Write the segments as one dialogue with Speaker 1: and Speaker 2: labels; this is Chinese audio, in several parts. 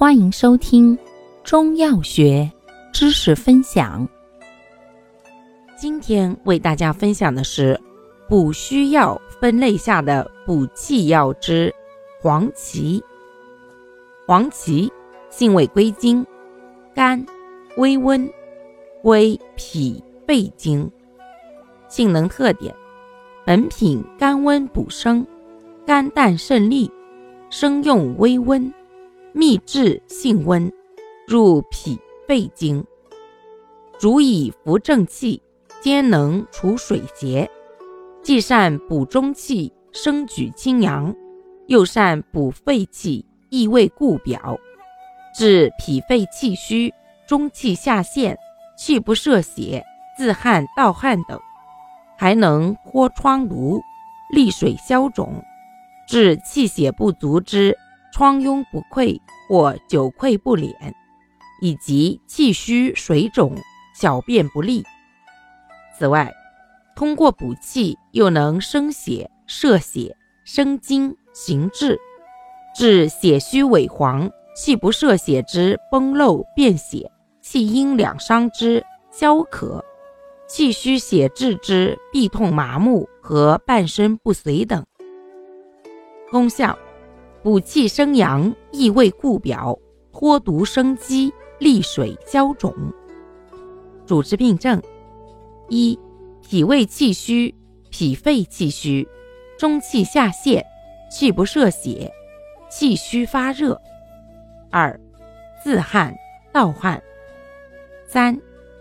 Speaker 1: 欢迎收听中药学知识分享。今天为大家分享的是补虚药分类下的补气药之黄芪。黄芪性味归经，甘，微温，归脾肺经。性能特点：本品甘温补生，肝胆肾利，生用微温。秘制性温，入脾肺经，主以扶正气，兼能除水邪，既善补中气，升举清阳，又善补肺气，益胃固表，治脾肺气虚、中气下陷、气不摄血、自汗盗汗等，还能豁疮毒、利水消肿，治气血不足之。疮痈不溃或久溃不敛，以及气虚水肿、小便不利。此外，通过补气又能生血、摄血、生津、行滞，治血虚萎黄、气不摄血之崩漏便血、气阴两伤之消渴、气虚血滞之痹痛麻木和半身不遂等。功效。补气生阳，益胃固表，脱毒生肌，利水消肿。主治病症：一、脾胃气虚、脾肺气虚、中气下陷、气不摄血、气虚发热；二、自汗、盗汗；三、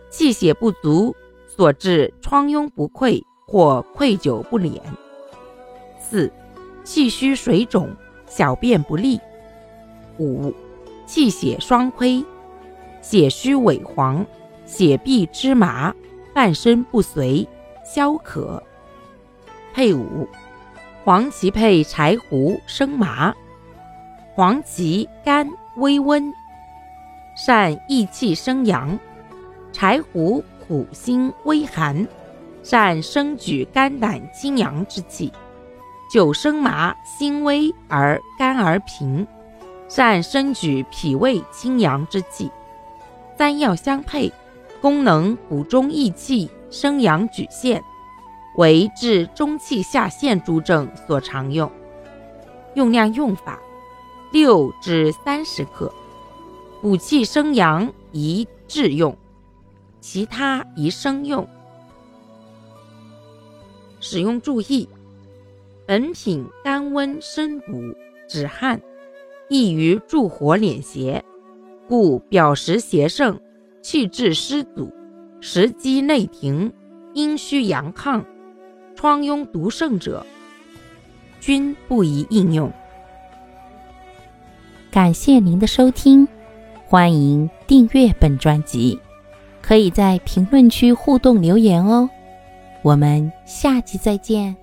Speaker 1: 气血不足所致疮痈不溃或溃久不敛；四、气虚水肿。小便不利，五、气血双亏，血虚萎黄，血闭之麻，半身不遂，消渴。配伍：黄芪配柴胡、生麻。黄芪甘微温，善益气生阳；柴胡苦辛微寒，善生举肝胆清阳之气。九生麻辛微而甘而平，善生举脾胃清阳之气。三药相配，功能补中益气、生阳举陷，为治中气下陷诸症所常用。用量用法：六至三十克。补气生阳宜制用，其他宜生用。使用注意。本品甘温生补，止汗，易于助火敛邪，故表实邪盛，气滞湿阻，食积内停，阴虚阳亢，疮痈毒盛者，均不宜应用。感谢您的收听，欢迎订阅本专辑，可以在评论区互动留言哦。我们下期再见。